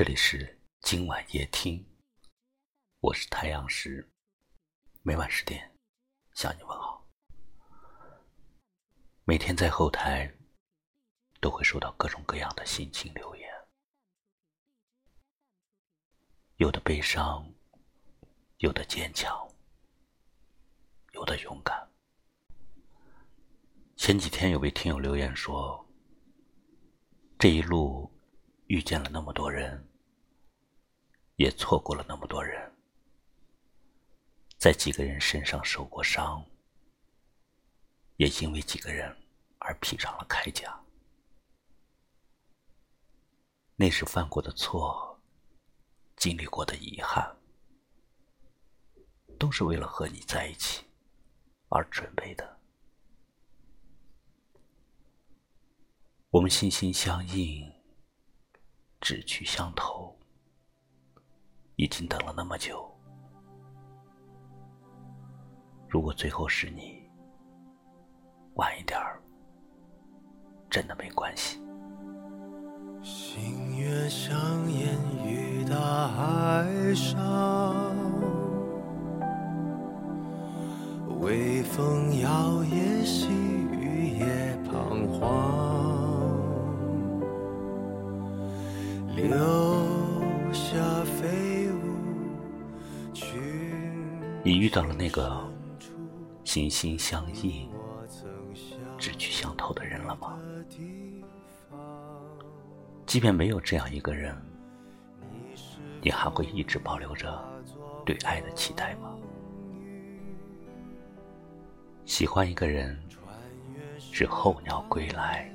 这里是今晚夜听，我是太阳石，每晚十点向你问好。每天在后台都会收到各种各样的心情留言，有的悲伤，有的坚强，有的勇敢。前几天有位听友留言说，这一路遇见了那么多人。也错过了那么多人，在几个人身上受过伤，也因为几个人而披上了铠甲。那是犯过的错，经历过的遗憾，都是为了和你在一起而准备的。我们心心相印，志趣相投。已经等了那么久，如果最后是你，晚一点儿，真的没关系。星月相沿于大海上，微风摇曳，细雨也彷徨，留你遇到了那个心心相印、志趣相投的人了吗？即便没有这样一个人，你还会一直保留着对爱的期待吗？喜欢一个人，是候鸟归来，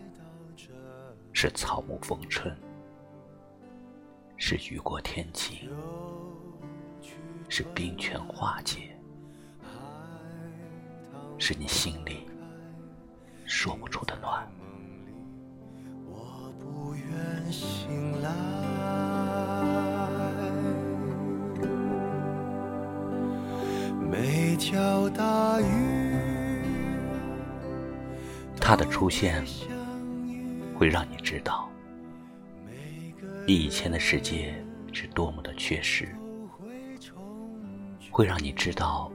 是草木逢春，是雨过天晴。是冰泉化解，是你心里说不出的暖。我不愿醒来，每条大鱼，他的出现会让你知道，你以前的世界是多么的缺失。会让你知道，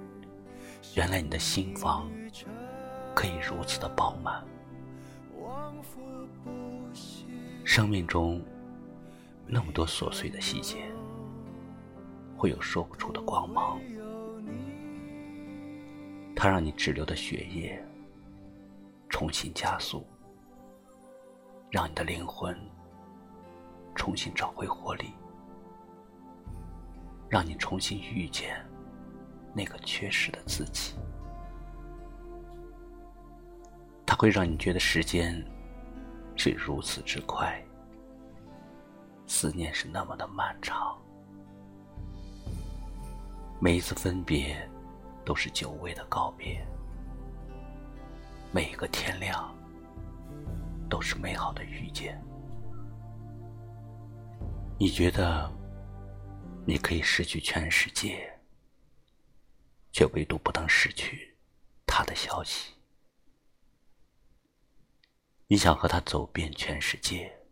原来你的心房可以如此的饱满。生命中那么多琐碎的细节，会有说不出的光芒。它让你滞留的血液重新加速，让你的灵魂重新找回活力，让你重新遇见。那个缺失的自己，它会让你觉得时间是如此之快，思念是那么的漫长。每一次分别，都是久违的告别；每一个天亮，都是美好的遇见。你觉得，你可以失去全世界？却唯独不能失去他的消息。你想和他走遍全世界，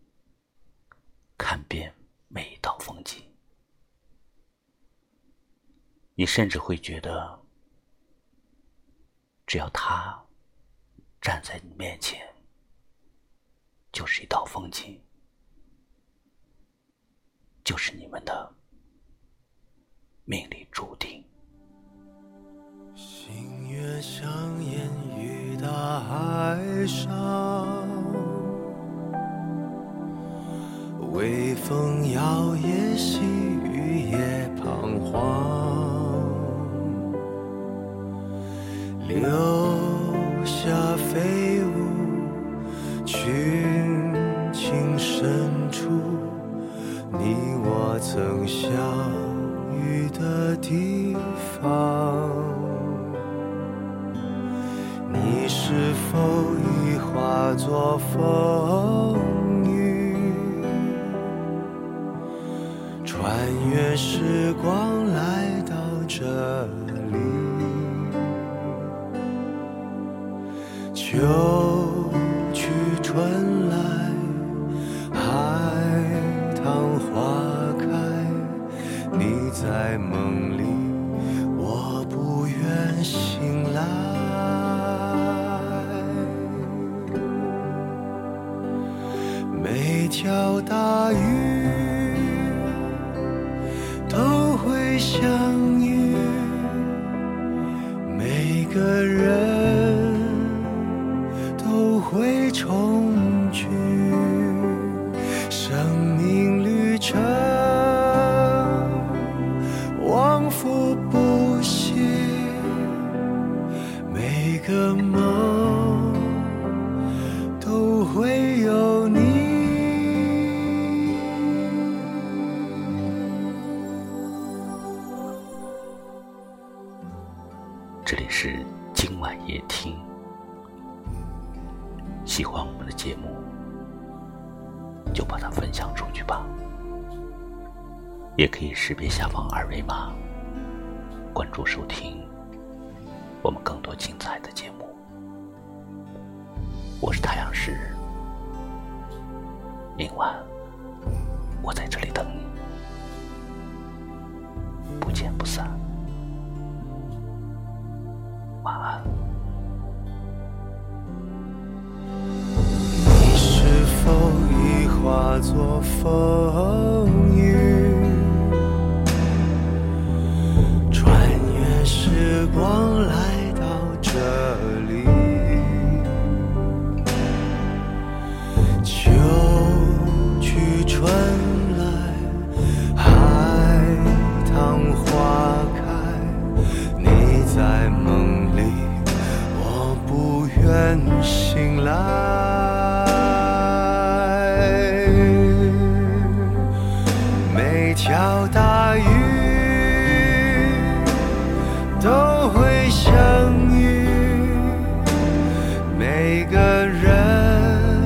看遍每一道风景。你甚至会觉得，只要他站在你面前，就是一道风景，就是你们的命里注定。星月相沿于大海上，微风摇曳，细雨也彷徨，留下飞舞，群情深处，你我曾相遇的地方。你是否已化作风雨，穿越时光来到这里？秋去春来，海棠花开，你。在梦里，我不愿醒来。条大鱼都会相遇，每个人都会重聚。生命旅程往复不息，每个梦听，喜欢我们的节目，就把它分享出去吧。也可以识别下方二维码，关注收听我们更多精彩的节目。我是太阳石，明晚我在这里等你，不见不散。作风。每条大鱼都会相遇，每个人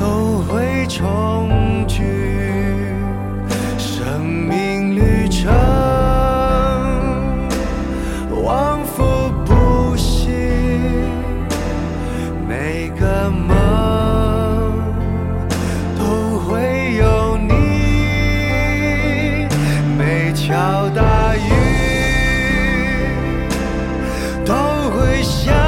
都会重聚。生命旅程回想